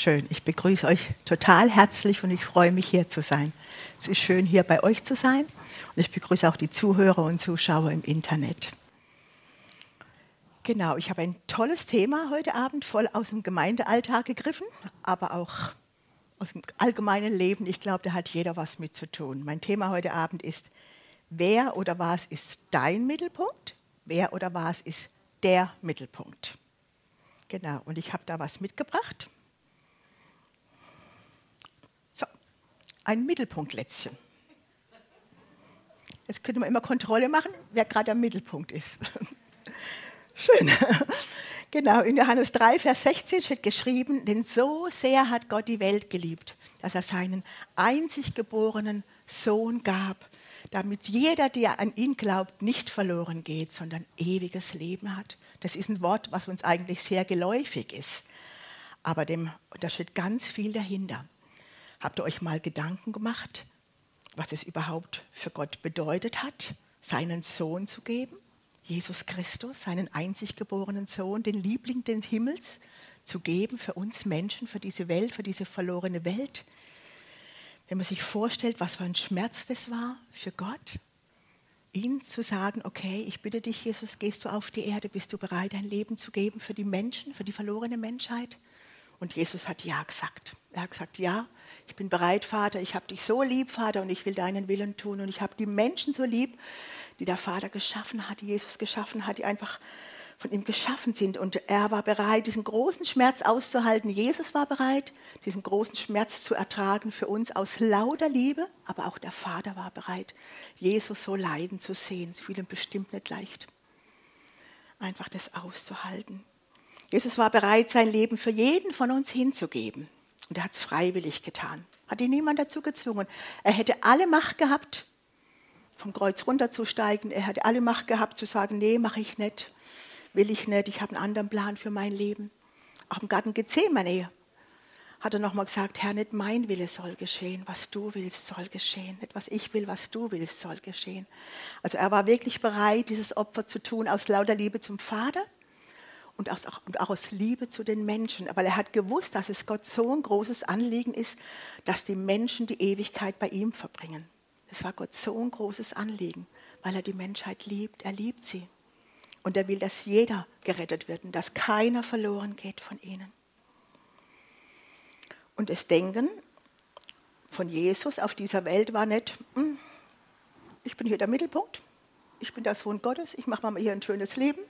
Schön, ich begrüße euch total herzlich und ich freue mich hier zu sein. Es ist schön hier bei euch zu sein und ich begrüße auch die Zuhörer und Zuschauer im Internet. Genau, ich habe ein tolles Thema heute Abend, voll aus dem Gemeindealltag gegriffen, aber auch aus dem allgemeinen Leben. Ich glaube, da hat jeder was mit zu tun. Mein Thema heute Abend ist, wer oder was ist dein Mittelpunkt? Wer oder was ist der Mittelpunkt? Genau, und ich habe da was mitgebracht. So, ein Mittelpunktlätzchen. Jetzt könnte man immer Kontrolle machen, wer gerade am Mittelpunkt ist. Schön. Genau, in Johannes 3, Vers 16 steht geschrieben, denn so sehr hat Gott die Welt geliebt, dass er seinen einzig geborenen Sohn gab, damit jeder, der an ihn glaubt, nicht verloren geht, sondern ewiges Leben hat. Das ist ein Wort, was uns eigentlich sehr geläufig ist. Aber dem, da steht ganz viel dahinter. Habt ihr euch mal Gedanken gemacht, was es überhaupt für Gott bedeutet hat, seinen Sohn zu geben? Jesus Christus, seinen einzig geborenen Sohn, den Liebling des Himmels zu geben für uns Menschen, für diese Welt, für diese verlorene Welt. Wenn man sich vorstellt, was für ein Schmerz das war für Gott, ihn zu sagen, okay, ich bitte dich, Jesus, gehst du auf die Erde, bist du bereit, dein Leben zu geben für die Menschen, für die verlorene Menschheit? Und Jesus hat ja gesagt. Er hat gesagt, ja, ich bin bereit, Vater, ich habe dich so lieb, Vater, und ich will deinen Willen tun. Und ich habe die Menschen so lieb, die der Vater geschaffen hat, die Jesus geschaffen hat, die einfach von ihm geschaffen sind. Und er war bereit, diesen großen Schmerz auszuhalten. Jesus war bereit, diesen großen Schmerz zu ertragen für uns aus lauter Liebe. Aber auch der Vater war bereit, Jesus so leiden zu sehen. Es fiel ihm bestimmt nicht leicht, einfach das auszuhalten. Jesus war bereit, sein Leben für jeden von uns hinzugeben. Und er hat es freiwillig getan. Hat ihn niemand dazu gezwungen. Er hätte alle Macht gehabt, vom Kreuz runterzusteigen. Er hätte alle Macht gehabt zu sagen, nee, mache ich nicht will ich nicht, ich habe einen anderen Plan für mein Leben. Auch im Garten Gethsemane hat er nochmal gesagt, Herr, nicht mein Wille soll geschehen, was du willst soll geschehen. Nicht was ich will, was du willst soll geschehen. Also er war wirklich bereit, dieses Opfer zu tun aus lauter Liebe zum Vater und, aus, und auch aus Liebe zu den Menschen. Aber er hat gewusst, dass es Gott so ein großes Anliegen ist, dass die Menschen die Ewigkeit bei ihm verbringen. Es war Gott so ein großes Anliegen, weil er die Menschheit liebt. Er liebt sie. Und er will, dass jeder gerettet wird und dass keiner verloren geht von ihnen. Und das Denken von Jesus auf dieser Welt war nicht, hm, ich bin hier der Mittelpunkt, ich bin der Sohn Gottes, ich mache mal hier ein schönes Leben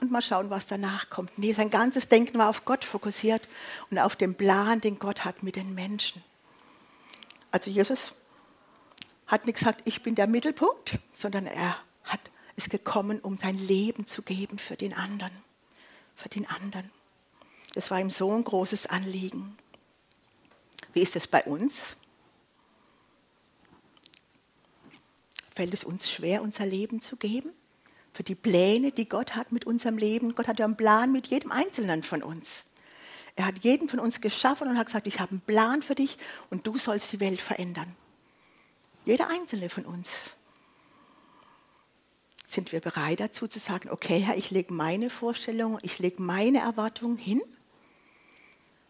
und mal schauen, was danach kommt. Nee, sein ganzes Denken war auf Gott fokussiert und auf den Plan, den Gott hat mit den Menschen. Also Jesus hat nicht gesagt, ich bin der Mittelpunkt, sondern er hat ist gekommen, um sein Leben zu geben für den anderen. Für den anderen. Das war ihm so ein großes Anliegen. Wie ist es bei uns? Fällt es uns schwer, unser Leben zu geben? Für die Pläne, die Gott hat mit unserem Leben. Gott hat ja einen Plan mit jedem Einzelnen von uns. Er hat jeden von uns geschaffen und hat gesagt, ich habe einen Plan für dich und du sollst die Welt verändern. Jeder einzelne von uns. Sind wir bereit dazu zu sagen, okay Herr, ich lege meine Vorstellungen, ich lege meine Erwartungen hin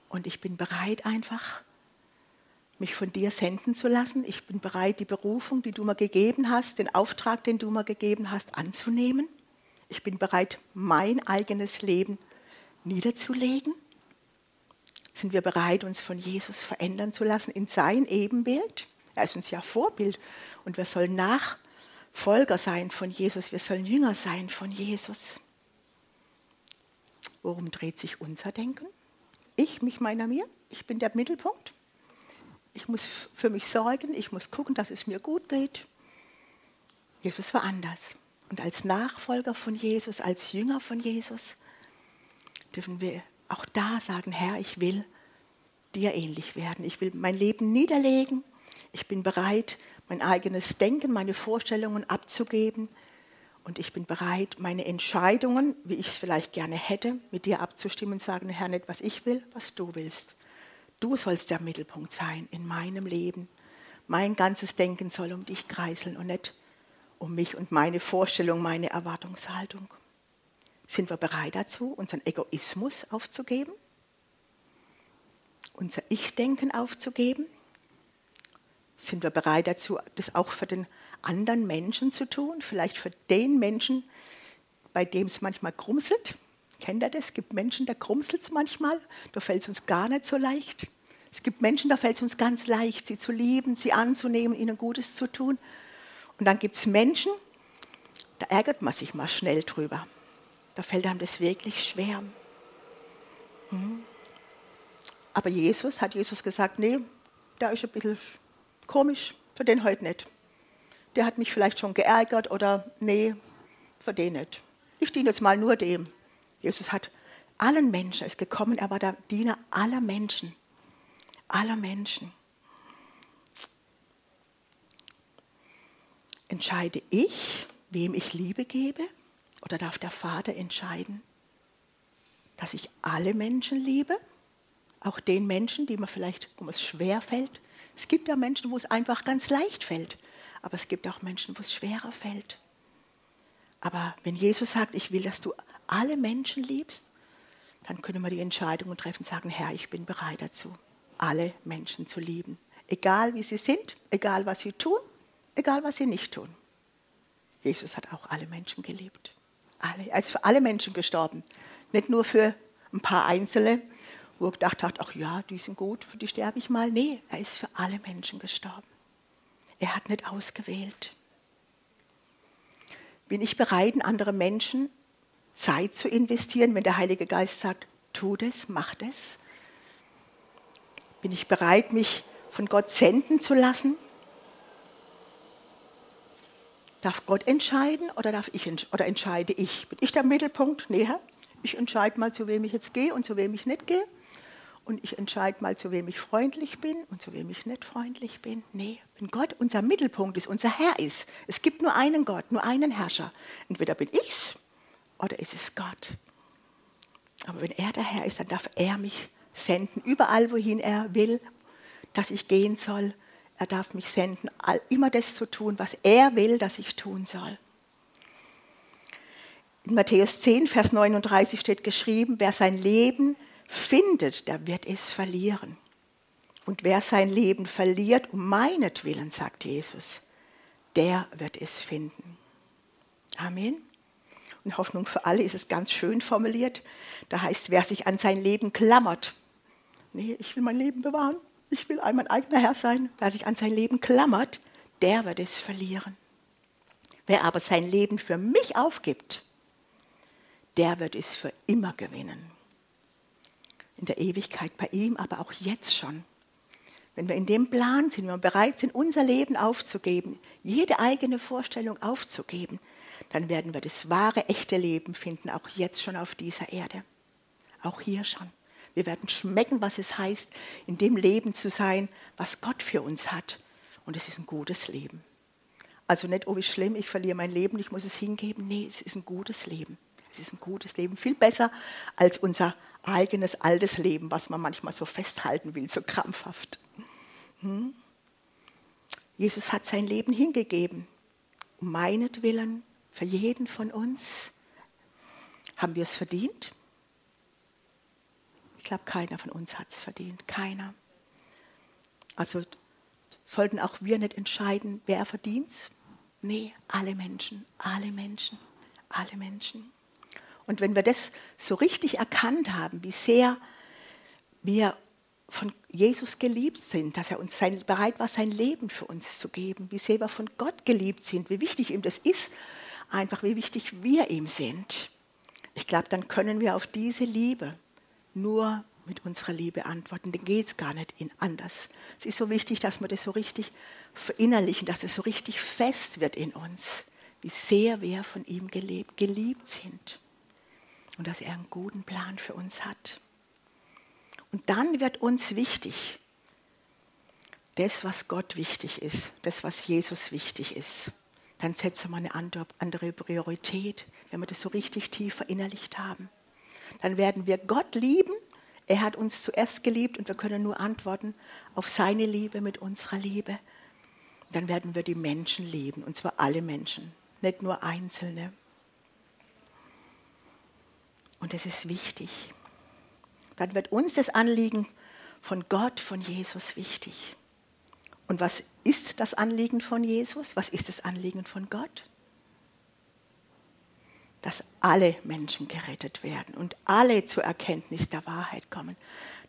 und ich bin bereit einfach, mich von dir senden zu lassen. Ich bin bereit, die Berufung, die du mir gegeben hast, den Auftrag, den du mir gegeben hast, anzunehmen. Ich bin bereit, mein eigenes Leben niederzulegen. Sind wir bereit, uns von Jesus verändern zu lassen in sein Ebenbild? Er ist uns ja Vorbild und wir sollen nach Folger sein von Jesus, wir sollen Jünger sein von Jesus. Worum dreht sich unser Denken? Ich, mich, meiner, mir. Ich bin der Mittelpunkt. Ich muss für mich sorgen, ich muss gucken, dass es mir gut geht. Jesus war anders. Und als Nachfolger von Jesus, als Jünger von Jesus, dürfen wir auch da sagen, Herr, ich will dir ähnlich werden. Ich will mein Leben niederlegen. Ich bin bereit, mein eigenes Denken, meine Vorstellungen abzugeben. Und ich bin bereit, meine Entscheidungen, wie ich es vielleicht gerne hätte, mit dir abzustimmen und sagen, Herr, nicht was ich will, was du willst. Du sollst der Mittelpunkt sein in meinem Leben. Mein ganzes Denken soll um dich kreiseln und nicht um mich und meine Vorstellung, meine Erwartungshaltung. Sind wir bereit dazu, unseren Egoismus aufzugeben? unser Ich-Denken aufzugeben? Sind wir bereit dazu, das auch für den anderen Menschen zu tun? Vielleicht für den Menschen, bei dem es manchmal grumselt? Kennt ihr das? Es gibt Menschen, da grumselt es manchmal, da fällt es uns gar nicht so leicht. Es gibt Menschen, da fällt es uns ganz leicht, sie zu lieben, sie anzunehmen, ihnen Gutes zu tun. Und dann gibt es Menschen, da ärgert man sich mal schnell drüber. Da fällt einem das wirklich schwer. Hm. Aber Jesus, hat Jesus gesagt, nee, der ist ein bisschen komisch, für den heute nicht. Der hat mich vielleicht schon geärgert oder nee, für den nicht. Ich diene jetzt mal nur dem. Jesus hat allen Menschen, ist gekommen, er war der Diener aller Menschen. Aller Menschen. Entscheide ich, wem ich Liebe gebe? Oder darf der Vater entscheiden, dass ich alle Menschen liebe? Auch den Menschen, die mir vielleicht, wo es schwer fällt. Es gibt ja Menschen, wo es einfach ganz leicht fällt. Aber es gibt auch Menschen, wo es schwerer fällt. Aber wenn Jesus sagt, ich will, dass du alle Menschen liebst, dann können wir die Entscheidung treffen und sagen, Herr, ich bin bereit dazu, alle Menschen zu lieben. Egal wie sie sind, egal was sie tun, egal was sie nicht tun. Jesus hat auch alle Menschen geliebt. Alle. Er ist für alle Menschen gestorben. Nicht nur für ein paar Einzelne, wo er gedacht hat, ach ja, die sind gut, für die sterbe ich mal. Nee, er ist für alle Menschen gestorben. Er hat nicht ausgewählt. Bin ich bereit, andere Menschen Zeit zu investieren, wenn der Heilige Geist sagt, tu das, mach das? Bin ich bereit, mich von Gott senden zu lassen? Darf Gott entscheiden oder, darf ich, oder entscheide ich? Bin ich der Mittelpunkt? Nee, ich entscheide mal, zu wem ich jetzt gehe und zu wem ich nicht gehe. Und ich entscheide mal, zu wem ich freundlich bin und zu wem ich nicht freundlich bin. Nee, wenn Gott unser Mittelpunkt ist, unser Herr ist. Es gibt nur einen Gott, nur einen Herrscher. Entweder bin ich's oder ist es Gott. Aber wenn er der Herr ist, dann darf er mich senden, überall, wohin er will, dass ich gehen soll er darf mich senden, immer das zu tun, was er will, dass ich tun soll. In Matthäus 10, Vers 39 steht geschrieben, wer sein Leben findet, der wird es verlieren. Und wer sein Leben verliert um meinetwillen, sagt Jesus, der wird es finden. Amen. Und Hoffnung für alle ist es ganz schön formuliert. Da heißt, wer sich an sein Leben klammert, nee, ich will mein Leben bewahren, ich will mein eigener Herr sein. Wer sich an sein Leben klammert, der wird es verlieren. Wer aber sein Leben für mich aufgibt, der wird es für immer gewinnen. In der Ewigkeit bei ihm, aber auch jetzt schon. Wenn wir in dem Plan sind, wenn wir bereit sind, unser Leben aufzugeben, jede eigene Vorstellung aufzugeben, dann werden wir das wahre, echte Leben finden, auch jetzt schon auf dieser Erde. Auch hier schon. Wir werden schmecken, was es heißt, in dem Leben zu sein, was Gott für uns hat. Und es ist ein gutes Leben. Also nicht, oh wie schlimm, ich verliere mein Leben, ich muss es hingeben. Nee, es ist ein gutes Leben. Es ist ein gutes Leben, viel besser als unser eigenes altes Leben, was man manchmal so festhalten will, so krampfhaft. Hm? Jesus hat sein Leben hingegeben, um meinetwillen, für jeden von uns. Haben wir es verdient? glaube, keiner von uns hat es verdient. Keiner. Also sollten auch wir nicht entscheiden, wer verdient es? Nee, alle Menschen, alle Menschen, alle Menschen. Und wenn wir das so richtig erkannt haben, wie sehr wir von Jesus geliebt sind, dass er uns sein, bereit war, sein Leben für uns zu geben, wie sehr wir von Gott geliebt sind, wie wichtig ihm das ist, einfach wie wichtig wir ihm sind. Ich glaube, dann können wir auf diese Liebe nur mit unserer Liebe antworten. Dann geht es gar nicht in anders. Es ist so wichtig, dass wir das so richtig verinnerlichen, dass es so richtig fest wird in uns, wie sehr wir von ihm gelebt, geliebt sind und dass er einen guten Plan für uns hat. Und dann wird uns wichtig, das, was Gott wichtig ist, das, was Jesus wichtig ist. Dann setzen wir eine andere Priorität, wenn wir das so richtig tief verinnerlicht haben dann werden wir Gott lieben. Er hat uns zuerst geliebt und wir können nur antworten auf seine Liebe mit unserer Liebe. Dann werden wir die Menschen lieben, und zwar alle Menschen, nicht nur Einzelne. Und das ist wichtig. Dann wird uns das Anliegen von Gott, von Jesus wichtig. Und was ist das Anliegen von Jesus? Was ist das Anliegen von Gott? Dass alle Menschen gerettet werden und alle zur Erkenntnis der Wahrheit kommen.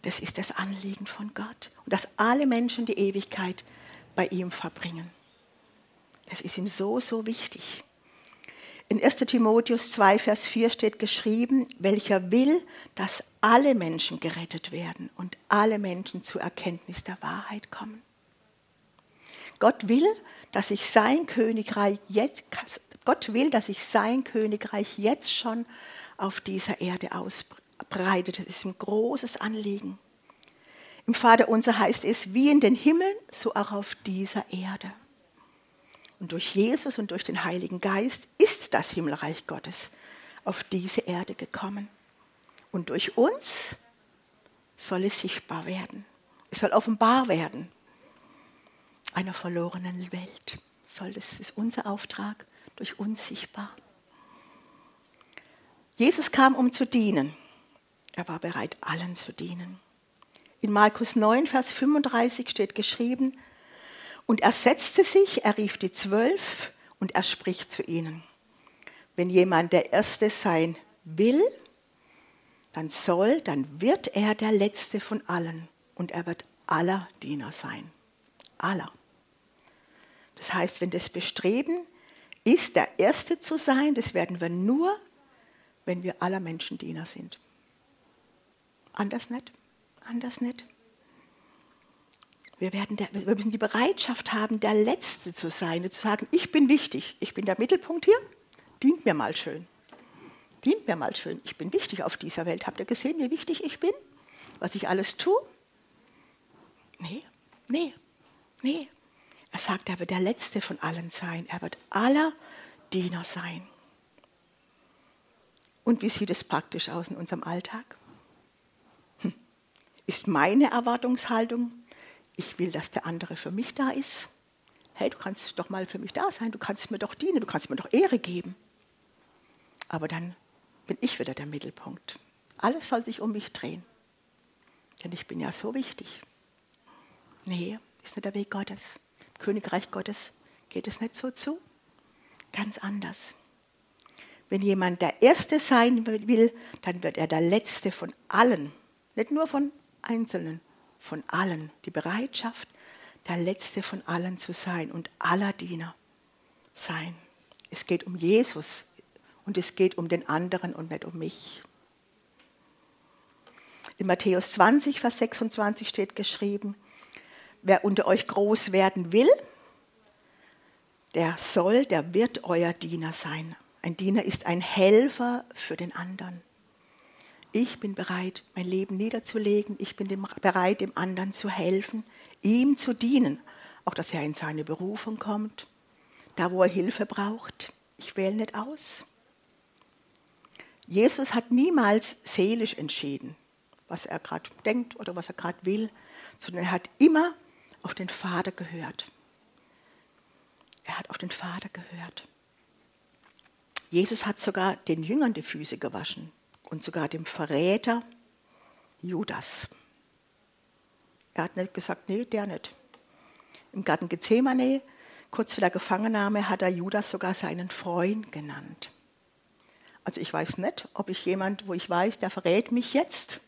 Das ist das Anliegen von Gott. Und dass alle Menschen die Ewigkeit bei ihm verbringen. Das ist ihm so, so wichtig. In 1 Timotheus 2, Vers 4 steht geschrieben, welcher will, dass alle Menschen gerettet werden und alle Menschen zur Erkenntnis der Wahrheit kommen. Gott will, dass sich sein Königreich jetzt, Gott will, dass sich sein Königreich jetzt schon auf dieser Erde ausbreitet. Das ist ein großes Anliegen. Im Vater unser heißt es, wie in den Himmeln, so auch auf dieser Erde. Und durch Jesus und durch den Heiligen Geist ist das Himmelreich Gottes auf diese Erde gekommen. Und durch uns soll es sichtbar werden. Es soll offenbar werden. Einer verlorenen Welt soll das ist unser Auftrag, durch uns sichtbar. Jesus kam, um zu dienen. Er war bereit, allen zu dienen. In Markus 9, Vers 35 steht geschrieben, und er setzte sich, er rief die Zwölf und er spricht zu ihnen. Wenn jemand der Erste sein will, dann soll, dann wird er der Letzte von allen und er wird aller Diener sein. Aller. Das heißt, wenn das Bestreben ist, der Erste zu sein, das werden wir nur, wenn wir aller Menschen Diener sind. Anders nicht. Anders nicht. Wir, werden der, wir müssen die Bereitschaft haben, der Letzte zu sein, zu sagen, ich bin wichtig, ich bin der Mittelpunkt hier, dient mir mal schön. Dient mir mal schön, ich bin wichtig auf dieser Welt. Habt ihr gesehen, wie wichtig ich bin? Was ich alles tue? Nee, nee, nee. Er sagt, er wird der Letzte von allen sein. Er wird aller Diener sein. Und wie sieht es praktisch aus in unserem Alltag? Hm. Ist meine Erwartungshaltung ich will, dass der andere für mich da ist. Hey, du kannst doch mal für mich da sein, du kannst mir doch dienen, du kannst mir doch Ehre geben. Aber dann bin ich wieder der Mittelpunkt. Alles soll sich um mich drehen. Denn ich bin ja so wichtig. Nee, ist nicht der Weg Gottes. Königreich Gottes geht es nicht so zu. Ganz anders. Wenn jemand der Erste sein will, dann wird er der Letzte von allen. Nicht nur von Einzelnen, von allen, die Bereitschaft, der Letzte von allen zu sein und aller Diener sein. Es geht um Jesus und es geht um den anderen und nicht um mich. In Matthäus 20, Vers 26 steht geschrieben, wer unter euch groß werden will, der soll, der wird euer Diener sein. Ein Diener ist ein Helfer für den anderen. Ich bin bereit, mein Leben niederzulegen. Ich bin bereit, dem anderen zu helfen, ihm zu dienen. Auch, dass er in seine Berufung kommt, da wo er Hilfe braucht. Ich wähle nicht aus. Jesus hat niemals seelisch entschieden, was er gerade denkt oder was er gerade will, sondern er hat immer auf den Vater gehört. Er hat auf den Vater gehört. Jesus hat sogar den Jüngern die Füße gewaschen und sogar dem Verräter Judas. Er hat nicht gesagt, nee, der nicht. Im Garten Gethsemane, kurz vor der Gefangennahme, hat er Judas sogar seinen Freund genannt. Also ich weiß nicht, ob ich jemand, wo ich weiß, der verrät mich jetzt,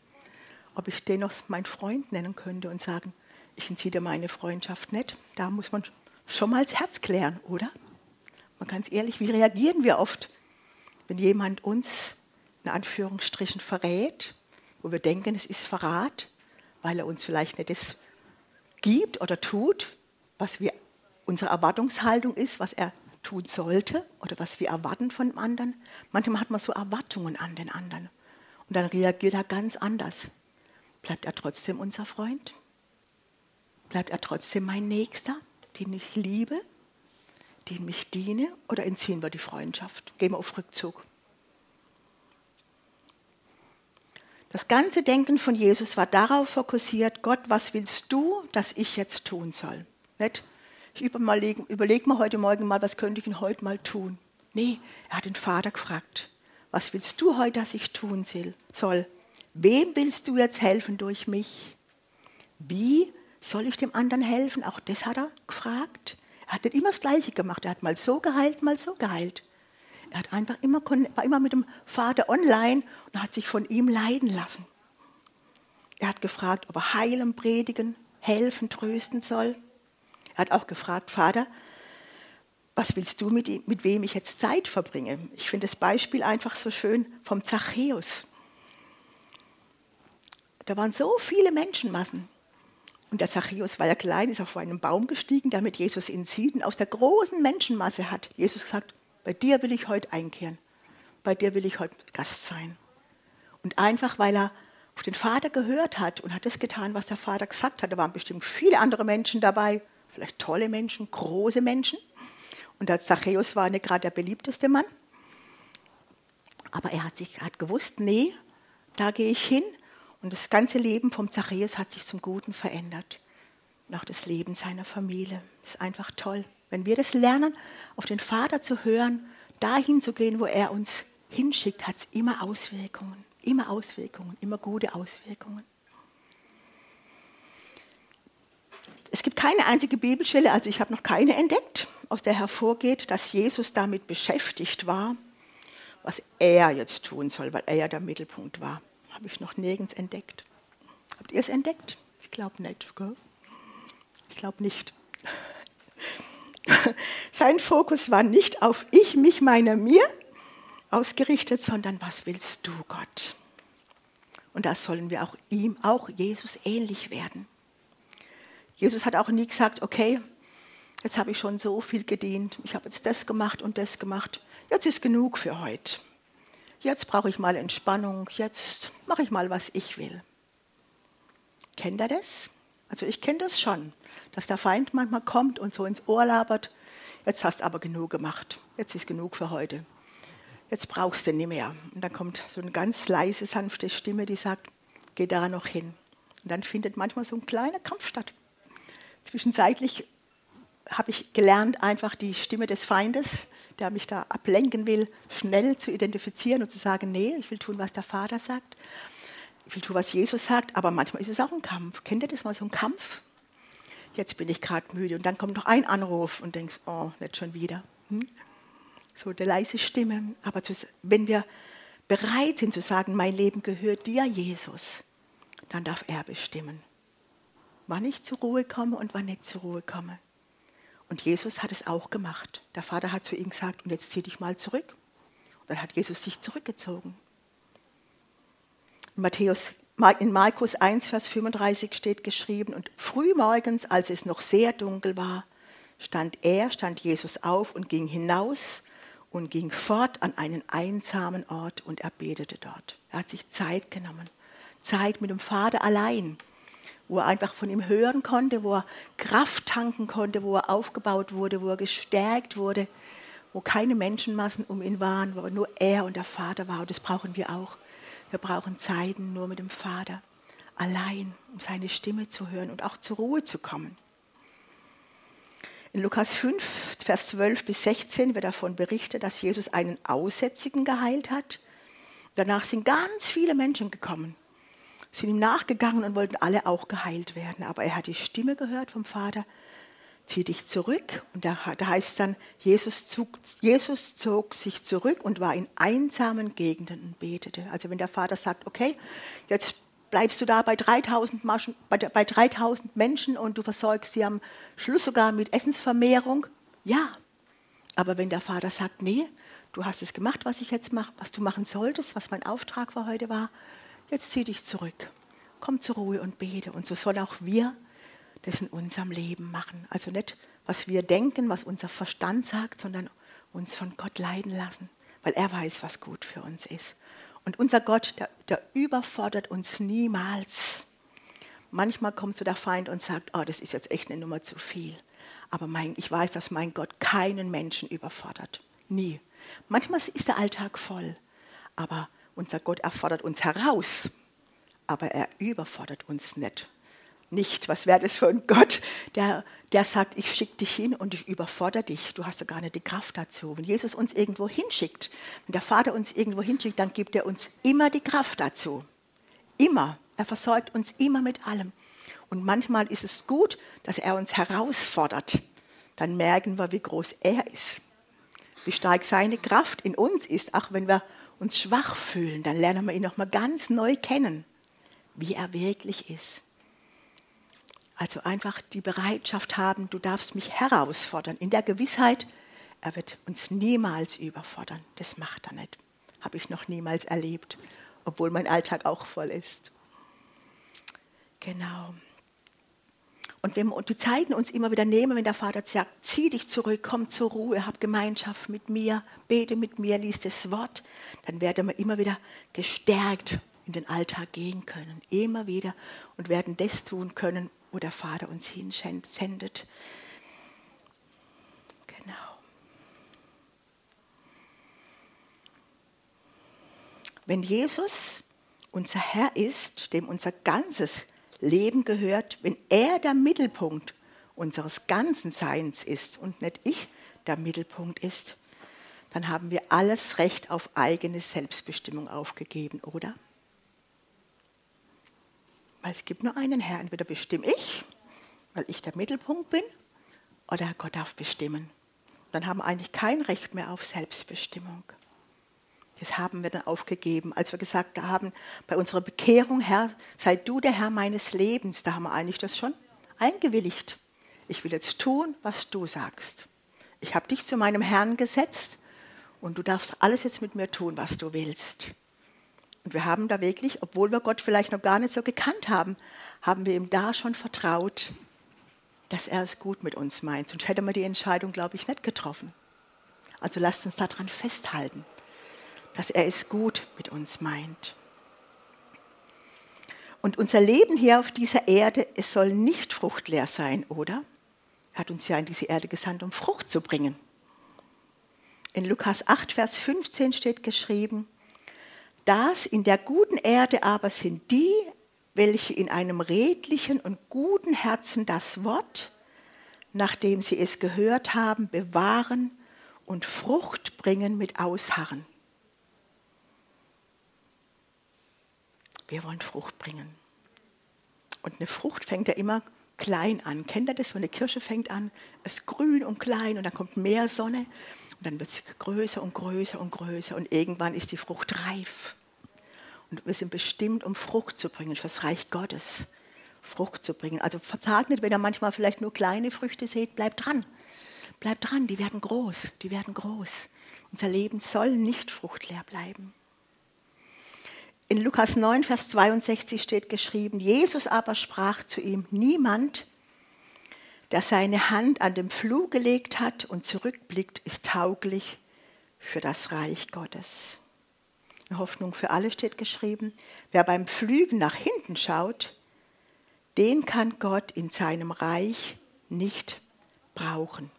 ob ich den noch meinen Freund nennen könnte und sagen, ich entziehe meine Freundschaft nicht. Da muss man schon mal das Herz klären, oder? Mal ganz ehrlich, wie reagieren wir oft, wenn jemand uns in Anführungsstrichen verrät, wo wir denken, es ist Verrat, weil er uns vielleicht nicht das gibt oder tut, was wir, unsere Erwartungshaltung ist, was er tun sollte oder was wir erwarten von dem anderen. Manchmal hat man so Erwartungen an den anderen und dann reagiert er ganz anders. Bleibt er trotzdem unser Freund? Bleibt er trotzdem mein Nächster, den ich liebe, den ich diene oder entziehen wir die Freundschaft? Gehen wir auf Rückzug? Das ganze Denken von Jesus war darauf fokussiert, Gott, was willst du, dass ich jetzt tun soll? Nicht? Ich überlege überleg mir heute Morgen mal, was könnte ich denn heute mal tun? Nee, er hat den Vater gefragt, was willst du heute, dass ich tun soll? Wem willst du jetzt helfen durch mich? Wie soll ich dem anderen helfen? Auch das hat er gefragt. Er hat nicht immer das Gleiche gemacht. Er hat mal so geheilt, mal so geheilt. Er hat einfach immer, war immer mit dem Vater online und hat sich von ihm leiden lassen. Er hat gefragt, ob er heilen, predigen, helfen, trösten soll. Er hat auch gefragt, Vater, was willst du mit, mit wem ich jetzt Zeit verbringe? Ich finde das Beispiel einfach so schön vom Zachäus. Da waren so viele Menschenmassen. Und der Zachäus, weil er klein ist, auf einen Baum gestiegen, damit Jesus ihn sieht und aus der großen Menschenmasse hat Jesus gesagt, bei dir will ich heute einkehren, bei dir will ich heute Gast sein. Und einfach, weil er auf den Vater gehört hat und hat das getan, was der Vater gesagt hat. Da waren bestimmt viele andere Menschen dabei, vielleicht tolle Menschen, große Menschen. Und der Zachäus war nicht gerade der beliebteste Mann. Aber er hat, sich, hat gewusst, nee, da gehe ich hin. Und das ganze Leben vom Zachäus hat sich zum Guten verändert. Und auch das Leben seiner Familie. Ist einfach toll. Wenn wir das lernen, auf den Vater zu hören, dahin zu gehen, wo er uns hinschickt, hat es immer Auswirkungen. Immer Auswirkungen, immer gute Auswirkungen. Es gibt keine einzige Bibelstelle, also ich habe noch keine entdeckt, aus der hervorgeht, dass Jesus damit beschäftigt war, was er jetzt tun soll, weil er ja der Mittelpunkt war. Habe ich noch nirgends entdeckt. Habt ihr es entdeckt? Ich glaube nicht. Gell? Ich glaube nicht. Sein Fokus war nicht auf ich, mich, meiner, mir, ausgerichtet, sondern was willst du, Gott? Und das sollen wir auch ihm, auch Jesus ähnlich werden. Jesus hat auch nie gesagt, okay, jetzt habe ich schon so viel gedient, ich habe jetzt das gemacht und das gemacht, jetzt ist genug für heute. Jetzt brauche ich mal Entspannung, jetzt mache ich mal, was ich will. Kennt ihr das? Also ich kenne das schon, dass der Feind manchmal kommt und so ins Ohr labert, jetzt hast du aber genug gemacht, jetzt ist genug für heute jetzt brauchst du nicht mehr. Und dann kommt so eine ganz leise, sanfte Stimme, die sagt, geh da noch hin. Und dann findet manchmal so ein kleiner Kampf statt. Zwischenzeitlich habe ich gelernt, einfach die Stimme des Feindes, der mich da ablenken will, schnell zu identifizieren und zu sagen, nee, ich will tun, was der Vater sagt. Ich will tun, was Jesus sagt, aber manchmal ist es auch ein Kampf. Kennt ihr das mal, so ein Kampf? Jetzt bin ich gerade müde und dann kommt noch ein Anruf und denkst, oh, nicht schon wieder. Hm? so eine leise Stimme. Aber wenn wir bereit sind zu sagen, mein Leben gehört dir, Jesus, dann darf er bestimmen, wann ich zur Ruhe komme und wann nicht zur Ruhe komme. Und Jesus hat es auch gemacht. Der Vater hat zu ihm gesagt, und jetzt zieh dich mal zurück. Und dann hat Jesus sich zurückgezogen. In, Matthäus, in Markus 1, Vers 35 steht geschrieben, und frühmorgens, als es noch sehr dunkel war, stand er, stand Jesus auf und ging hinaus und ging fort an einen einsamen Ort und er betete dort. Er hat sich Zeit genommen. Zeit mit dem Vater allein, wo er einfach von ihm hören konnte, wo er Kraft tanken konnte, wo er aufgebaut wurde, wo er gestärkt wurde, wo keine Menschenmassen um ihn waren, wo nur er und der Vater war. Und das brauchen wir auch. Wir brauchen Zeiten nur mit dem Vater allein, um seine Stimme zu hören und auch zur Ruhe zu kommen. In Lukas 5, Vers 12 bis 16 wird davon berichtet, dass Jesus einen Aussätzigen geheilt hat. Danach sind ganz viele Menschen gekommen, sind ihm nachgegangen und wollten alle auch geheilt werden. Aber er hat die Stimme gehört vom Vater, zieh dich zurück. Und da, da heißt dann, Jesus zog, Jesus zog sich zurück und war in einsamen Gegenden und betete. Also wenn der Vater sagt, okay, jetzt bleibst du da bei 3000, Maschen, bei, bei 3000 Menschen und du versorgst sie am Schluss sogar mit Essensvermehrung? Ja. Aber wenn der Vater sagt, nee, du hast es gemacht, was ich jetzt mache, was du machen solltest, was mein Auftrag für heute war, jetzt zieh dich zurück. Komm zur Ruhe und bete. Und so sollen auch wir das in unserem Leben machen. Also nicht, was wir denken, was unser Verstand sagt, sondern uns von Gott leiden lassen, weil er weiß, was gut für uns ist. Und unser Gott, der, der überfordert uns niemals. Manchmal kommt so der Feind und sagt, oh, das ist jetzt echt eine Nummer zu viel. Aber mein, ich weiß, dass mein Gott keinen Menschen überfordert. Nie. Manchmal ist der Alltag voll. Aber unser Gott erfordert uns heraus. Aber er überfordert uns nicht nicht. Was wäre das für ein Gott, der, der sagt, ich schicke dich hin und ich überfordere dich. Du hast ja gar nicht die Kraft dazu. Wenn Jesus uns irgendwo hinschickt, wenn der Vater uns irgendwo hinschickt, dann gibt er uns immer die Kraft dazu. Immer. Er versorgt uns immer mit allem. Und manchmal ist es gut, dass er uns herausfordert. Dann merken wir, wie groß er ist. Wie stark seine Kraft in uns ist, auch wenn wir uns schwach fühlen. Dann lernen wir ihn nochmal ganz neu kennen, wie er wirklich ist. Also einfach die Bereitschaft haben, du darfst mich herausfordern, in der Gewissheit, er wird uns niemals überfordern. Das macht er nicht. Habe ich noch niemals erlebt, obwohl mein Alltag auch voll ist. Genau. Und wenn wir die Zeiten uns immer wieder nehmen, wenn der Vater sagt, zieh dich zurück, komm zur Ruhe, hab Gemeinschaft mit mir, bete mit mir, lies das Wort, dann werden wir immer wieder gestärkt in den Alltag gehen können. Immer wieder und werden das tun können, wo der Vater uns hinsendet. Genau. Wenn Jesus unser Herr ist, dem unser ganzes Leben gehört, wenn er der Mittelpunkt unseres ganzen Seins ist und nicht ich der Mittelpunkt ist, dann haben wir alles Recht auf eigene Selbstbestimmung aufgegeben, oder? Weil es gibt nur einen Herrn. Entweder bestimme ich, weil ich der Mittelpunkt bin, oder Gott darf bestimmen. Dann haben wir eigentlich kein Recht mehr auf Selbstbestimmung. Das haben wir dann aufgegeben, als wir gesagt haben, bei unserer Bekehrung, Herr, sei du der Herr meines Lebens. Da haben wir eigentlich das schon eingewilligt. Ich will jetzt tun, was du sagst. Ich habe dich zu meinem Herrn gesetzt und du darfst alles jetzt mit mir tun, was du willst. Und wir haben da wirklich, obwohl wir Gott vielleicht noch gar nicht so gekannt haben, haben wir ihm da schon vertraut, dass er es gut mit uns meint. Sonst hätte man die Entscheidung, glaube ich, nicht getroffen. Also lasst uns daran festhalten, dass er es gut mit uns meint. Und unser Leben hier auf dieser Erde, es soll nicht fruchtleer sein, oder? Er hat uns ja in diese Erde gesandt, um Frucht zu bringen. In Lukas 8, Vers 15 steht geschrieben, das in der guten Erde aber sind die, welche in einem redlichen und guten Herzen das Wort, nachdem sie es gehört haben, bewahren und Frucht bringen mit Ausharren. Wir wollen Frucht bringen. Und eine Frucht fängt ja immer klein an. Kennt ihr das? So eine Kirsche fängt an, ist grün und klein und dann kommt mehr Sonne und dann wird sie größer und größer und größer und irgendwann ist die Frucht reif. Und wir sind bestimmt, um Frucht zu bringen für das Reich Gottes. Frucht zu bringen. Also verzagt nicht, wenn ihr manchmal vielleicht nur kleine Früchte seht, bleibt dran. Bleibt dran, die werden groß, die werden groß. Unser Leben soll nicht fruchtleer bleiben. In Lukas 9, Vers 62 steht geschrieben, Jesus aber sprach zu ihm, niemand, der seine Hand an den Flug gelegt hat und zurückblickt, ist tauglich für das Reich Gottes. Eine Hoffnung für alle steht geschrieben. Wer beim Flügen nach hinten schaut, den kann Gott in seinem Reich nicht brauchen.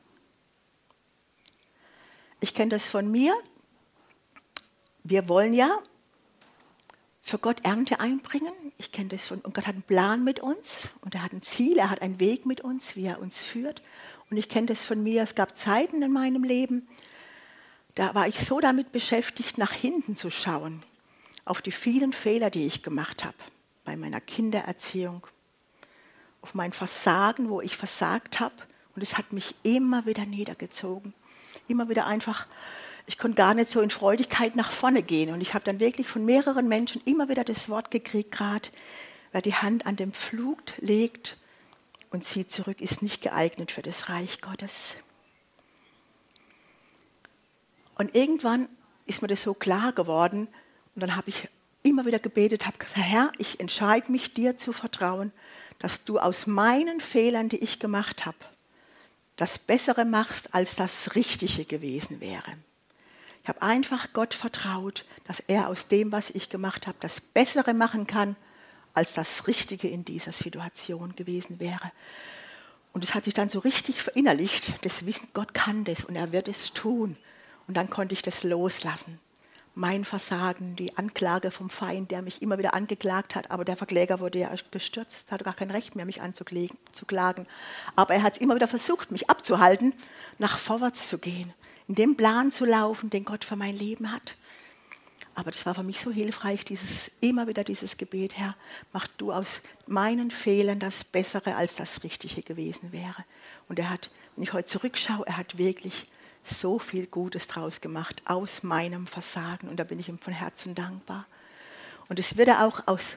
Ich kenne das von mir. Wir wollen ja für Gott Ernte einbringen. Ich kenne das schon. Und Gott hat einen Plan mit uns und er hat ein Ziel, er hat einen Weg mit uns, wie er uns führt. Und ich kenne das von mir. Es gab Zeiten in meinem Leben, da war ich so damit beschäftigt, nach hinten zu schauen, auf die vielen Fehler, die ich gemacht habe bei meiner Kindererziehung, auf mein Versagen, wo ich versagt habe. Und es hat mich immer wieder niedergezogen. Immer wieder einfach ich konnte gar nicht so in Freudigkeit nach vorne gehen. Und ich habe dann wirklich von mehreren Menschen immer wieder das Wort gekriegt, gerade wer die Hand an den Pflug legt und zieht zurück, ist nicht geeignet für das Reich Gottes. Und irgendwann ist mir das so klar geworden und dann habe ich immer wieder gebetet, habe gesagt, Herr, ich entscheide mich dir zu vertrauen, dass du aus meinen Fehlern, die ich gemacht habe, das Bessere machst, als das Richtige gewesen wäre. Ich habe einfach Gott vertraut, dass er aus dem, was ich gemacht habe, das Bessere machen kann, als das Richtige in dieser Situation gewesen wäre. Und es hat sich dann so richtig verinnerlicht, das Wissen, Gott kann das und er wird es tun. Und dann konnte ich das loslassen. Mein Versagen, die Anklage vom Feind, der mich immer wieder angeklagt hat, aber der Verkläger wurde ja gestürzt, hatte gar kein Recht mehr, mich anzuklagen. Aber er hat es immer wieder versucht, mich abzuhalten, nach vorwärts zu gehen in dem Plan zu laufen, den Gott für mein Leben hat. Aber das war für mich so hilfreich, dieses, immer wieder dieses Gebet, Herr, mach du aus meinen Fehlern das Bessere, als das Richtige gewesen wäre. Und er hat, wenn ich heute zurückschaue, er hat wirklich so viel Gutes draus gemacht aus meinem Versagen. Und da bin ich ihm von Herzen dankbar. Und es wird er auch aus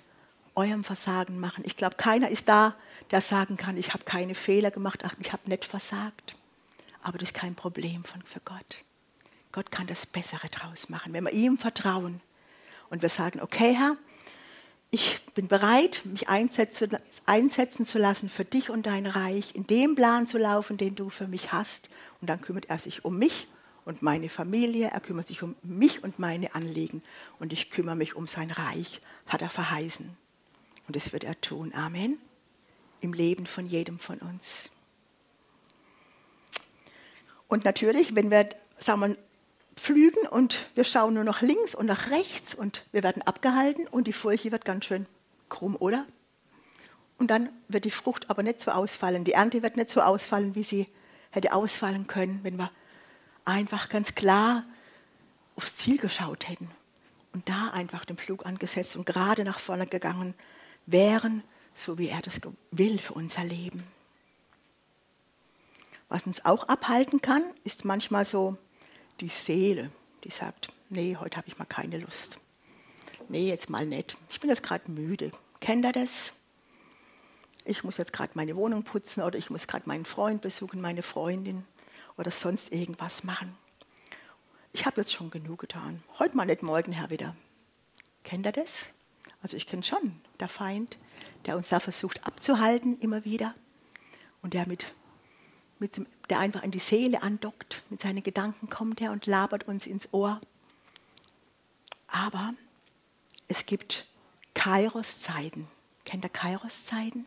eurem Versagen machen. Ich glaube, keiner ist da, der sagen kann, ich habe keine Fehler gemacht, ach, ich habe nicht versagt. Aber das ist kein Problem für Gott. Gott kann das Bessere draus machen, wenn wir ihm vertrauen und wir sagen, okay Herr, ich bin bereit, mich einsetzen, einsetzen zu lassen für dich und dein Reich, in dem Plan zu laufen, den du für mich hast. Und dann kümmert er sich um mich und meine Familie, er kümmert sich um mich und meine Anliegen und ich kümmere mich um sein Reich, hat er verheißen. Und das wird er tun. Amen. Im Leben von jedem von uns. Und natürlich, wenn wir sagen wir, pflügen und wir schauen nur nach links und nach rechts und wir werden abgehalten und die Furche wird ganz schön krumm, oder? Und dann wird die Frucht aber nicht so ausfallen, die Ernte wird nicht so ausfallen, wie sie hätte ausfallen können, wenn wir einfach ganz klar aufs Ziel geschaut hätten und da einfach den Flug angesetzt und gerade nach vorne gegangen wären, so wie er das will für unser Leben. Was uns auch abhalten kann, ist manchmal so die Seele, die sagt, nee, heute habe ich mal keine Lust. Nee, jetzt mal nicht. Ich bin jetzt gerade müde. Kennt ihr das? Ich muss jetzt gerade meine Wohnung putzen oder ich muss gerade meinen Freund besuchen, meine Freundin oder sonst irgendwas machen. Ich habe jetzt schon genug getan. Heute mal nicht, morgen Herr wieder. Kennt ihr das? Also ich kenne schon der Feind, der uns da versucht abzuhalten immer wieder und der mit mit dem, der einfach an die Seele andockt, mit seinen Gedanken kommt er und labert uns ins Ohr. Aber es gibt Kairos-Zeiten. Kennt ihr Kairos-Zeiten?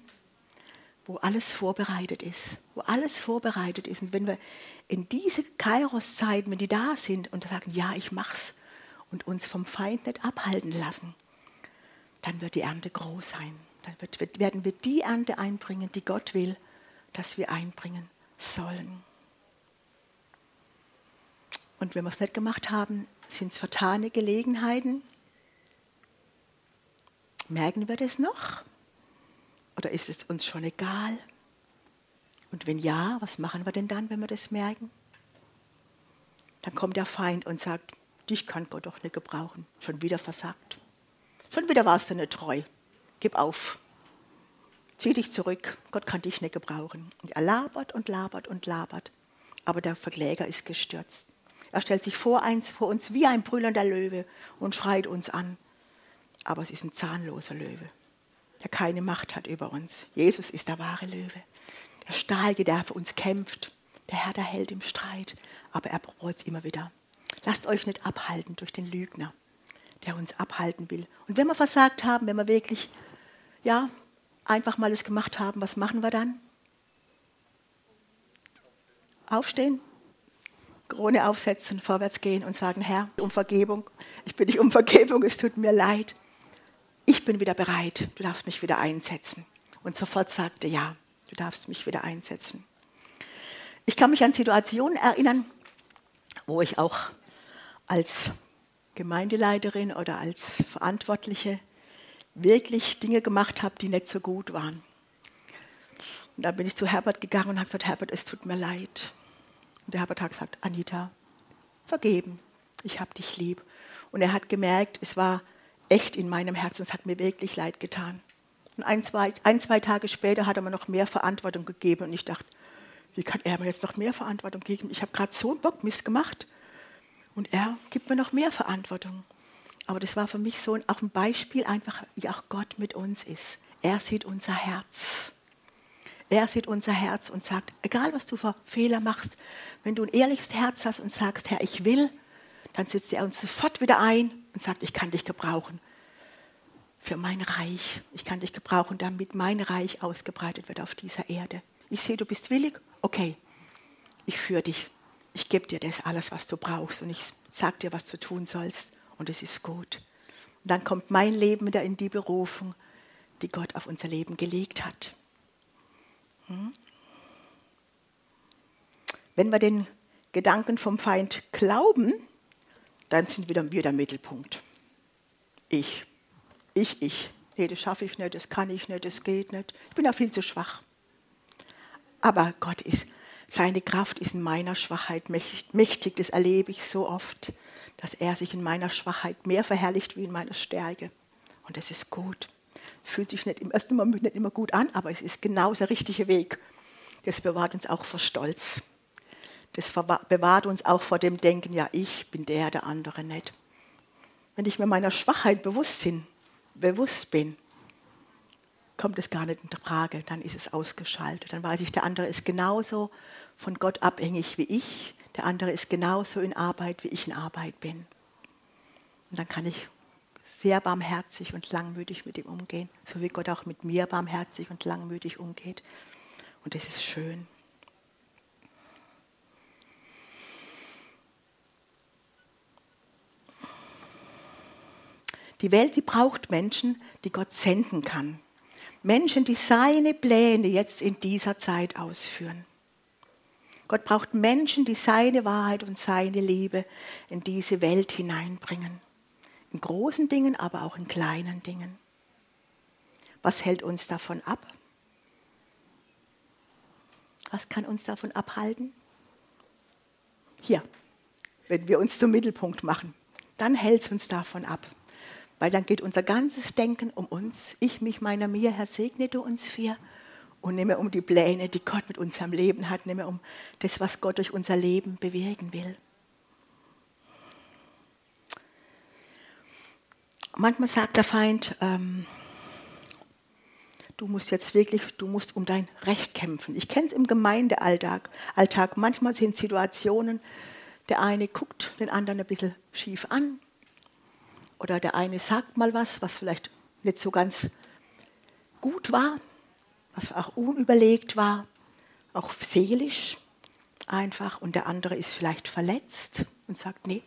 Wo alles vorbereitet ist. Wo alles vorbereitet ist. Und wenn wir in diese Kairos-Zeiten, wenn die da sind und sagen, ja, ich mach's und uns vom Feind nicht abhalten lassen, dann wird die Ernte groß sein. Dann wird, werden wir die Ernte einbringen, die Gott will, dass wir einbringen sollen. Und wenn wir es nicht gemacht haben, sind es vertane Gelegenheiten. Merken wir das noch? Oder ist es uns schon egal? Und wenn ja, was machen wir denn dann, wenn wir das merken? Dann kommt der Feind und sagt, dich kann Gott doch nicht gebrauchen. Schon wieder versagt. Schon wieder warst du nicht treu. Gib auf. Zieh dich zurück, Gott kann dich nicht gebrauchen. Und er labert und labert und labert. Aber der Verkläger ist gestürzt. Er stellt sich vor, eins, vor uns wie ein brüllender Löwe und schreit uns an. Aber es ist ein zahnloser Löwe, der keine Macht hat über uns. Jesus ist der wahre Löwe. Der Starke, der für uns kämpft. Der Herr, der hält im Streit. Aber er bereut es immer wieder. Lasst euch nicht abhalten durch den Lügner, der uns abhalten will. Und wenn wir versagt haben, wenn wir wirklich ja, einfach mal es gemacht haben, was machen wir dann? Aufstehen, Krone aufsetzen, vorwärts gehen und sagen, Herr, um Vergebung. Ich bin nicht um Vergebung, es tut mir leid. Ich bin wieder bereit, du darfst mich wieder einsetzen. Und sofort sagte, ja, du darfst mich wieder einsetzen. Ich kann mich an Situationen erinnern, wo ich auch als Gemeindeleiterin oder als Verantwortliche wirklich Dinge gemacht habe, die nicht so gut waren. Und da bin ich zu Herbert gegangen und habe gesagt, Herbert, es tut mir leid. Und der Herbert hat gesagt, Anita, vergeben, ich habe dich lieb. Und er hat gemerkt, es war echt in meinem Herzen, es hat mir wirklich leid getan. Und ein zwei, ein, zwei Tage später hat er mir noch mehr Verantwortung gegeben und ich dachte, wie kann er mir jetzt noch mehr Verantwortung geben? Ich habe gerade so einen Bockmist gemacht und er gibt mir noch mehr Verantwortung. Aber das war für mich so auch ein Beispiel, einfach wie auch Gott mit uns ist. Er sieht unser Herz. Er sieht unser Herz und sagt, egal was du für Fehler machst, wenn du ein ehrliches Herz hast und sagst, Herr, ich will, dann setzt er uns sofort wieder ein und sagt, ich kann dich gebrauchen für mein Reich. Ich kann dich gebrauchen, damit mein Reich ausgebreitet wird auf dieser Erde. Ich sehe, du bist willig. Okay, ich führe dich. Ich gebe dir das alles, was du brauchst und ich sage dir, was du tun sollst und es ist gut. Und dann kommt mein Leben wieder in die Berufung, die Gott auf unser Leben gelegt hat. Hm? Wenn wir den Gedanken vom Feind glauben, dann sind wir wieder der Mittelpunkt. ich, ich, ich. Nee, das schaffe ich nicht, das kann ich nicht, das geht nicht. Ich bin ja viel zu schwach. Aber Gott ist, seine Kraft ist in meiner Schwachheit mächtig. Das erlebe ich so oft, dass er sich in meiner Schwachheit mehr verherrlicht wie in meiner Stärke. Und das ist gut. Fühlt sich nicht im ersten Moment nicht immer gut an, aber es ist genau der richtige Weg. Das bewahrt uns auch vor Stolz. Das bewahrt uns auch vor dem Denken, ja, ich bin der, der andere nicht. Wenn ich mir meiner Schwachheit bewusst bin, bewusst bin, kommt es gar nicht in Frage, dann ist es ausgeschaltet. Dann weiß ich, der andere ist genauso von Gott abhängig wie ich, der andere ist genauso in Arbeit, wie ich in Arbeit bin. Und dann kann ich sehr barmherzig und langmütig mit ihm umgehen, so wie Gott auch mit mir barmherzig und langmütig umgeht. Und das ist schön. Die Welt, die braucht Menschen, die Gott senden kann. Menschen, die seine Pläne jetzt in dieser Zeit ausführen. Gott braucht Menschen, die seine Wahrheit und seine Liebe in diese Welt hineinbringen. In großen Dingen, aber auch in kleinen Dingen. Was hält uns davon ab? Was kann uns davon abhalten? Hier, wenn wir uns zum Mittelpunkt machen, dann hält es uns davon ab. Weil dann geht unser ganzes Denken um uns. Ich, mich, meiner, mir, Herr, segne du uns vier. Und nicht mehr um die Pläne, die Gott mit unserem Leben hat, nicht mehr um das, was Gott durch unser Leben bewirken will. Manchmal sagt der Feind, ähm, du musst jetzt wirklich, du musst um dein Recht kämpfen. Ich kenne es im Gemeindealltag. Alltag. Manchmal sind Situationen, der eine guckt den anderen ein bisschen schief an oder der eine sagt mal was, was vielleicht nicht so ganz gut war, was auch unüberlegt war, auch seelisch einfach. Und der andere ist vielleicht verletzt und sagt, nee.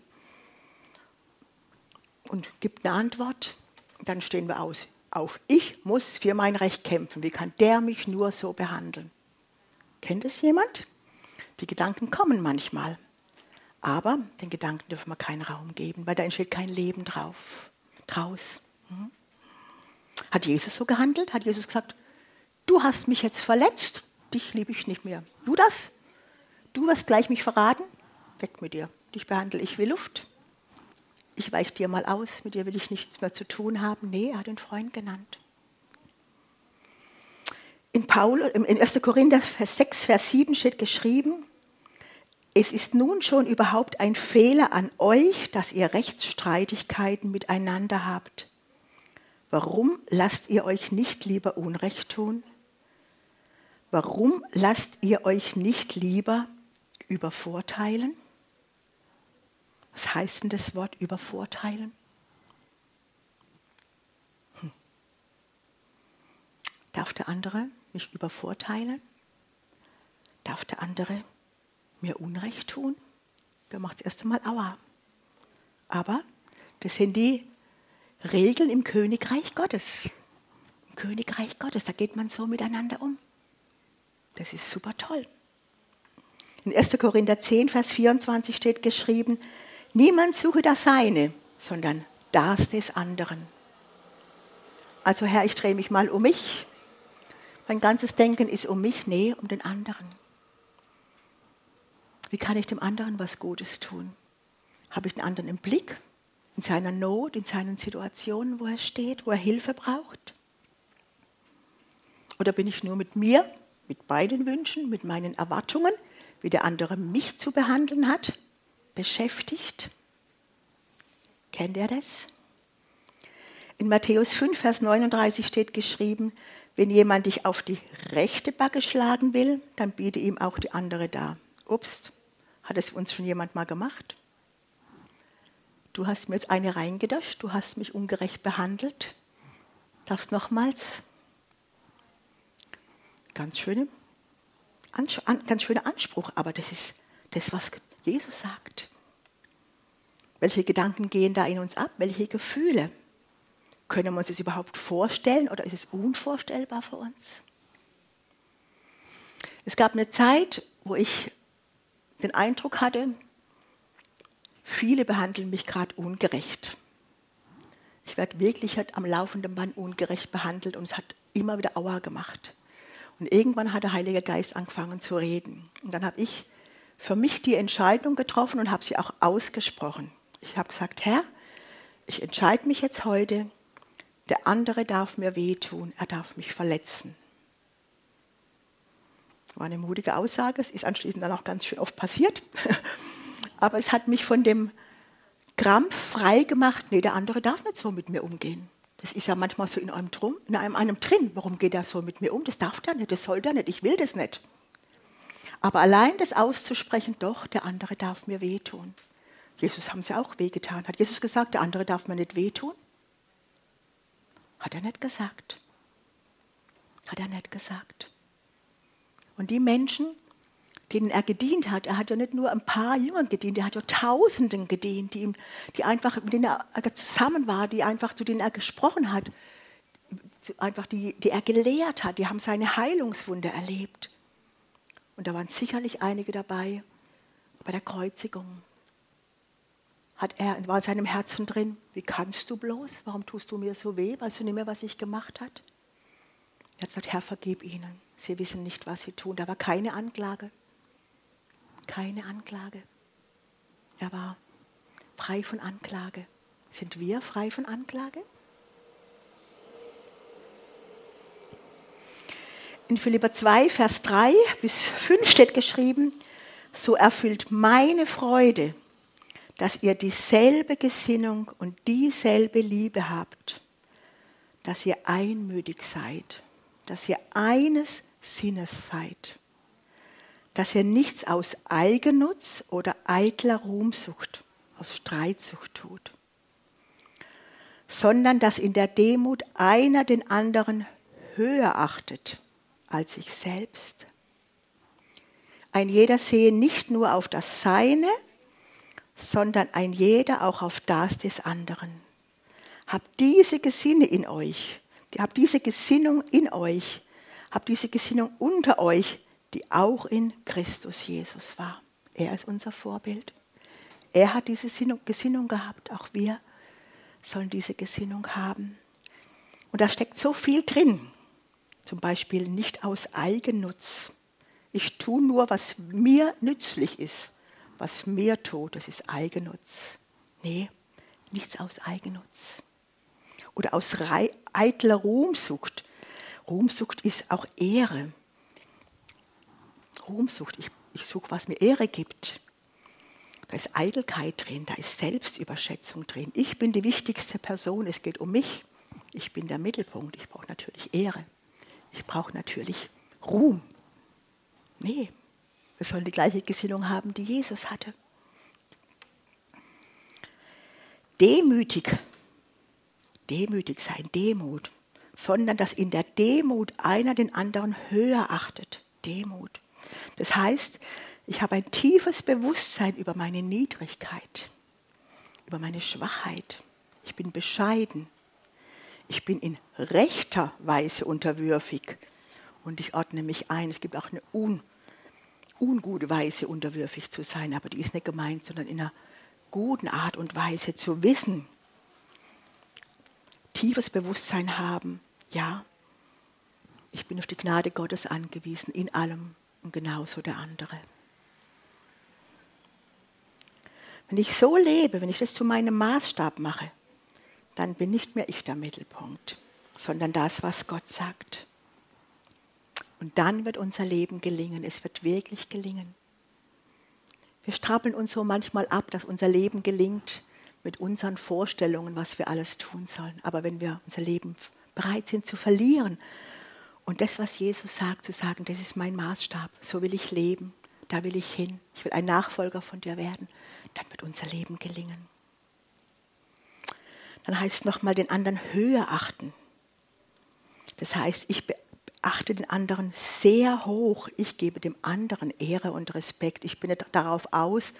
Und gibt eine Antwort. Dann stehen wir aus, auf. Ich muss für mein Recht kämpfen. Wie kann der mich nur so behandeln? Kennt es jemand? Die Gedanken kommen manchmal. Aber den Gedanken dürfen wir keinen Raum geben, weil da entsteht kein Leben drauf, draus. Hm? Hat Jesus so gehandelt? Hat Jesus gesagt, du hast mich jetzt verletzt, dich liebe ich nicht mehr. Du das? Du wirst gleich mich verraten? Weg mit dir. Dich behandle ich wie Luft. Ich weiche dir mal aus, mit dir will ich nichts mehr zu tun haben. Nee, er hat den Freund genannt. In, Paul, in 1. Korinther 6, Vers 7 steht geschrieben, es ist nun schon überhaupt ein Fehler an euch, dass ihr Rechtsstreitigkeiten miteinander habt. Warum lasst ihr euch nicht lieber Unrecht tun? Warum lasst ihr euch nicht lieber übervorteilen? Was heißt denn das Wort übervorteilen? Hm. Darf der andere mich übervorteilen? Darf der andere mir Unrecht tun, dann macht es erst einmal Aua. Aber das sind die Regeln im Königreich Gottes. Im Königreich Gottes, da geht man so miteinander um. Das ist super toll. In 1. Korinther 10, Vers 24 steht geschrieben, niemand suche das Seine, sondern das des anderen. Also Herr, ich drehe mich mal um mich. Mein ganzes Denken ist um mich, nee, um den anderen. Wie kann ich dem anderen was Gutes tun? Habe ich den anderen im Blick, in seiner Not, in seinen Situationen, wo er steht, wo er Hilfe braucht? Oder bin ich nur mit mir, mit beiden Wünschen, mit meinen Erwartungen, wie der andere mich zu behandeln hat, beschäftigt? Kennt er das? In Matthäus 5, Vers 39 steht geschrieben, wenn jemand dich auf die rechte Backe schlagen will, dann biete ihm auch die andere dar. Ups, hat es uns schon jemand mal gemacht? Du hast mir jetzt eine reingedascht, du hast mich ungerecht behandelt. Darfst nochmals? Ganz, schöne, ganz schöner Anspruch, aber das ist das, was Jesus sagt. Welche Gedanken gehen da in uns ab? Welche Gefühle? Können wir uns das überhaupt vorstellen oder ist es unvorstellbar für uns? Es gab eine Zeit, wo ich den Eindruck hatte, viele behandeln mich gerade ungerecht. Ich werde wirklich halt am laufenden Band ungerecht behandelt und es hat immer wieder Aua gemacht. Und irgendwann hat der Heilige Geist angefangen zu reden. Und dann habe ich für mich die Entscheidung getroffen und habe sie auch ausgesprochen. Ich habe gesagt, Herr, ich entscheide mich jetzt heute, der andere darf mir wehtun, er darf mich verletzen. War eine mutige Aussage, es ist anschließend dann auch ganz schön oft passiert. Aber es hat mich von dem Krampf frei gemacht, nee, der andere darf nicht so mit mir umgehen. Das ist ja manchmal so in einem, drum, in einem, einem drin. Warum geht er so mit mir um? Das darf der nicht, das soll der nicht, ich will das nicht. Aber allein das auszusprechen, doch, der andere darf mir wehtun. Jesus haben sie auch wehgetan. Hat Jesus gesagt, der andere darf mir nicht wehtun? Hat er nicht gesagt. Hat er nicht gesagt. Und die Menschen, denen er gedient hat, er hat ja nicht nur ein paar Jüngern gedient, er hat ja Tausenden gedient, die, ihm, die einfach, mit denen er zusammen war, die einfach, zu denen er gesprochen hat, einfach die, die er gelehrt hat, die haben seine Heilungswunde erlebt. Und da waren sicherlich einige dabei bei der Kreuzigung. Hat er, war in seinem Herzen drin, wie kannst du bloß? Warum tust du mir so weh? Weißt du nicht mehr, was ich gemacht habe? Er hat gesagt, Herr, vergib ihnen. Sie wissen nicht, was sie tun. Da war keine Anklage. Keine Anklage. Er war frei von Anklage. Sind wir frei von Anklage? In Philipper 2, Vers 3 bis 5 steht geschrieben, so erfüllt meine Freude, dass ihr dieselbe Gesinnung und dieselbe Liebe habt, dass ihr einmütig seid, dass ihr eines Sinnes seid, dass ihr nichts aus Eigennutz oder eitler Ruhmsucht, aus Streitsucht tut, sondern dass in der Demut einer den anderen höher achtet als sich selbst. Ein jeder sehe nicht nur auf das Seine, sondern ein jeder auch auf das des anderen. Habt diese Gesinne in euch, habt diese Gesinnung in euch, habt diese Gesinnung unter euch, die auch in Christus Jesus war. Er ist unser Vorbild. Er hat diese Gesinnung gehabt, auch wir sollen diese Gesinnung haben. Und da steckt so viel drin. Zum Beispiel nicht aus Eigennutz. Ich tue nur, was mir nützlich ist. Was mir tut, das ist Eigennutz. Nee, nichts aus Eigennutz. Oder aus eitler Ruhmsucht. Ruhmsucht ist auch Ehre. Ruhmsucht, ich, ich suche, was mir Ehre gibt. Da ist Eitelkeit drin, da ist Selbstüberschätzung drin. Ich bin die wichtigste Person, es geht um mich. Ich bin der Mittelpunkt, ich brauche natürlich Ehre. Ich brauche natürlich Ruhm. Nee, wir sollen die gleiche Gesinnung haben, die Jesus hatte. Demütig, demütig sein, Demut, sondern dass in der Demut einer den anderen höher achtet. Demut. Das heißt, ich habe ein tiefes Bewusstsein über meine Niedrigkeit, über meine Schwachheit. Ich bin bescheiden. Ich bin in rechter Weise unterwürfig. Und ich ordne mich ein. Es gibt auch eine un, ungute Weise, unterwürfig zu sein, aber die ist nicht gemeint, sondern in einer guten Art und Weise zu wissen, tiefes Bewusstsein haben, ja, ich bin auf die Gnade Gottes angewiesen, in allem und genauso der andere. Wenn ich so lebe, wenn ich das zu meinem Maßstab mache, dann bin nicht mehr ich der Mittelpunkt, sondern das, was Gott sagt. Und dann wird unser Leben gelingen. Es wird wirklich gelingen. Wir strappeln uns so manchmal ab, dass unser Leben gelingt mit unseren Vorstellungen, was wir alles tun sollen. Aber wenn wir unser Leben bereit sind zu verlieren und das, was Jesus sagt, zu sagen, das ist mein Maßstab, so will ich leben, da will ich hin, ich will ein Nachfolger von dir werden, dann wird unser Leben gelingen dann heißt es nochmal den anderen höher achten. Das heißt, ich achte den anderen sehr hoch. Ich gebe dem anderen Ehre und Respekt. Ich bin nicht darauf aus,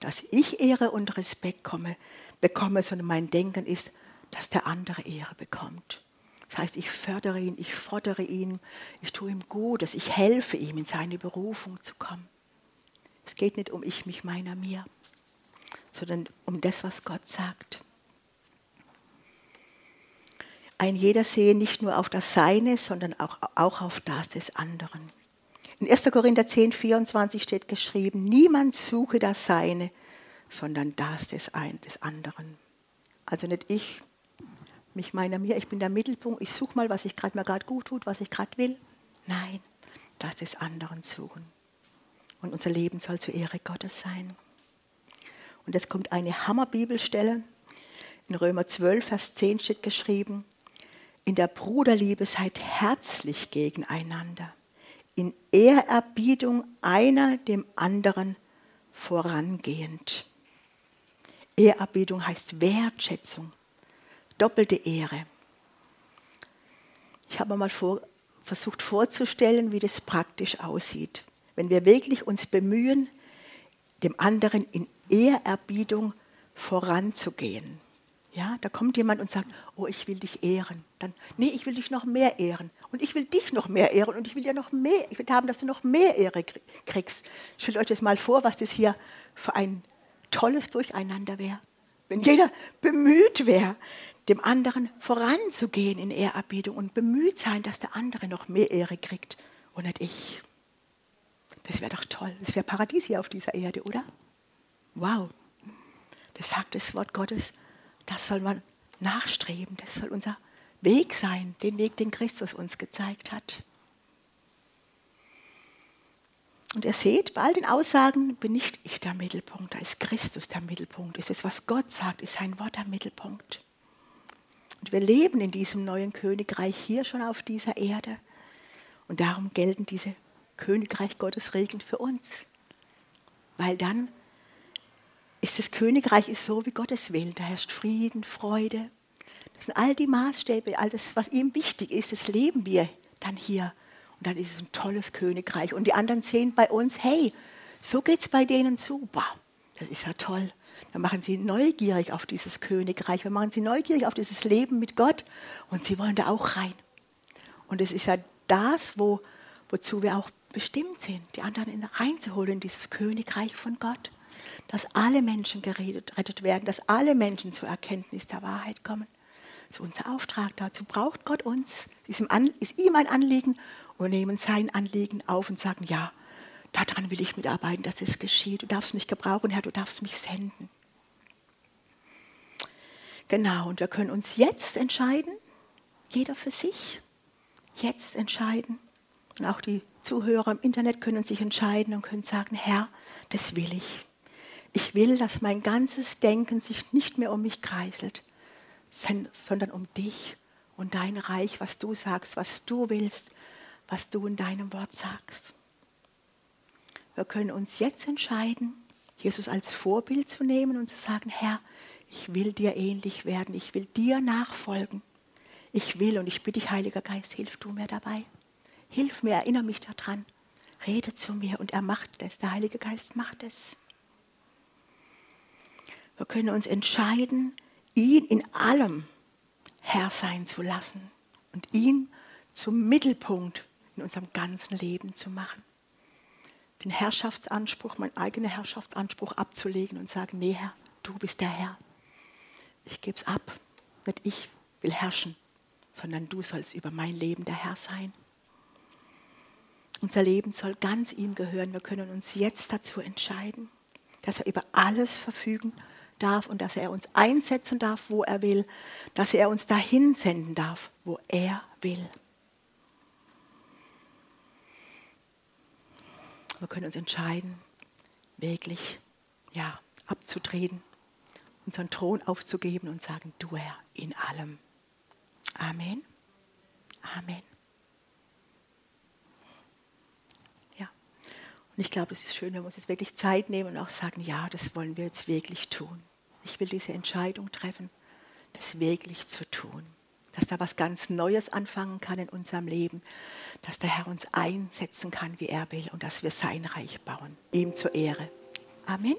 dass ich Ehre und Respekt komme, bekomme, sondern mein Denken ist, dass der andere Ehre bekommt. Das heißt, ich fördere ihn, ich fordere ihn, ich tue ihm Gutes, ich helfe ihm, in seine Berufung zu kommen. Es geht nicht um ich, mich, meiner, mir, sondern um das, was Gott sagt. ein jeder sehe nicht nur auf das Seine, sondern auch, auch auf das des anderen. In 1. Korinther 10, 24 steht geschrieben, niemand suche das Seine, sondern das des, ein, des anderen. Also nicht ich, mich meiner mir, ich bin der Mittelpunkt, ich suche mal, was ich gerade mir gerade gut tut, was ich gerade will. Nein, das des anderen suchen. Und unser Leben soll zur Ehre Gottes sein. Und jetzt kommt eine Hammerbibelstelle. In Römer 12, Vers 10 steht geschrieben, in der Bruderliebe seid herzlich gegeneinander in Ehrerbietung einer dem anderen vorangehend. Ehrerbietung heißt Wertschätzung, doppelte Ehre. Ich habe mal vor, versucht vorzustellen, wie das praktisch aussieht. Wenn wir wirklich uns bemühen, dem anderen in Ehrerbietung voranzugehen. Ja, da kommt jemand und sagt, oh, ich will dich ehren. Dann, nee, ich will dich noch mehr ehren. Und ich will dich noch mehr ehren. Und ich will ja noch mehr, ich will haben, dass du noch mehr Ehre kriegst. Stellt euch das mal vor, was das hier für ein tolles Durcheinander wäre. Wenn jeder bemüht wäre, dem anderen voranzugehen in Ehrerbietung und bemüht sein, dass der andere noch mehr Ehre kriegt und nicht ich. Das wäre doch toll. Das wäre Paradies hier auf dieser Erde, oder? Wow. Das sagt das Wort Gottes. Das soll man nachstreben. Das soll unser Weg sein, den Weg, den Christus uns gezeigt hat. Und ihr seht, bei all den Aussagen bin nicht ich der Mittelpunkt, da ist Christus der Mittelpunkt. Es ist, was Gott sagt, ist sein Wort der Mittelpunkt. Und wir leben in diesem neuen Königreich hier schon auf dieser Erde. Und darum gelten diese Königreich Gottes Regeln für uns. Weil dann ist das Königreich ist so, wie Gott es will. Da herrscht Frieden, Freude. Das sind all die Maßstäbe, all das, was ihm wichtig ist, das leben wir dann hier. Und dann ist es ein tolles Königreich. Und die anderen sehen bei uns, hey, so geht es bei denen super. Das ist ja toll. Dann machen sie neugierig auf dieses Königreich. Wir machen sie neugierig auf dieses Leben mit Gott. Und sie wollen da auch rein. Und es ist ja das, wo, wozu wir auch bestimmt sind, die anderen reinzuholen in dieses Königreich von Gott dass alle Menschen gerettet werden, dass alle Menschen zur Erkenntnis der Wahrheit kommen. Das ist unser Auftrag. Dazu braucht Gott uns. Ist ihm, ein Anliegen und nehmen sein Anliegen auf und sagen, ja, daran will ich mitarbeiten, dass es geschieht. Du darfst mich gebrauchen, Herr, du darfst mich senden. Genau, und wir können uns jetzt entscheiden, jeder für sich, jetzt entscheiden. Und auch die Zuhörer im Internet können sich entscheiden und können sagen, Herr, das will ich. Ich will, dass mein ganzes Denken sich nicht mehr um mich kreiselt, sondern um dich und dein Reich, was du sagst, was du willst, was du in deinem Wort sagst. Wir können uns jetzt entscheiden, Jesus als Vorbild zu nehmen und zu sagen, Herr, ich will dir ähnlich werden, ich will dir nachfolgen. Ich will und ich bitte dich, Heiliger Geist, hilf du mir dabei. Hilf mir, erinnere mich daran. Rede zu mir und er macht es. Der Heilige Geist macht es. Wir können uns entscheiden, ihn in allem Herr sein zu lassen und ihn zum Mittelpunkt in unserem ganzen Leben zu machen. Den Herrschaftsanspruch, meinen eigenen Herrschaftsanspruch abzulegen und sagen, nee Herr, du bist der Herr. Ich gebe es ab. Nicht ich will herrschen, sondern du sollst über mein Leben der Herr sein. Unser Leben soll ganz ihm gehören. Wir können uns jetzt dazu entscheiden, dass er über alles verfügen darf und dass er uns einsetzen darf, wo er will, dass er uns dahin senden darf, wo er will. Wir können uns entscheiden, wirklich ja, abzutreten, unseren Thron aufzugeben und sagen, du Herr, in allem. Amen. Amen. Und ich glaube, es ist schön, wenn wir uns jetzt wirklich Zeit nehmen und auch sagen, ja, das wollen wir jetzt wirklich tun. Ich will diese Entscheidung treffen, das wirklich zu tun. Dass da was ganz Neues anfangen kann in unserem Leben. Dass der Herr uns einsetzen kann, wie er will und dass wir sein Reich bauen. Ihm zur Ehre. Amen.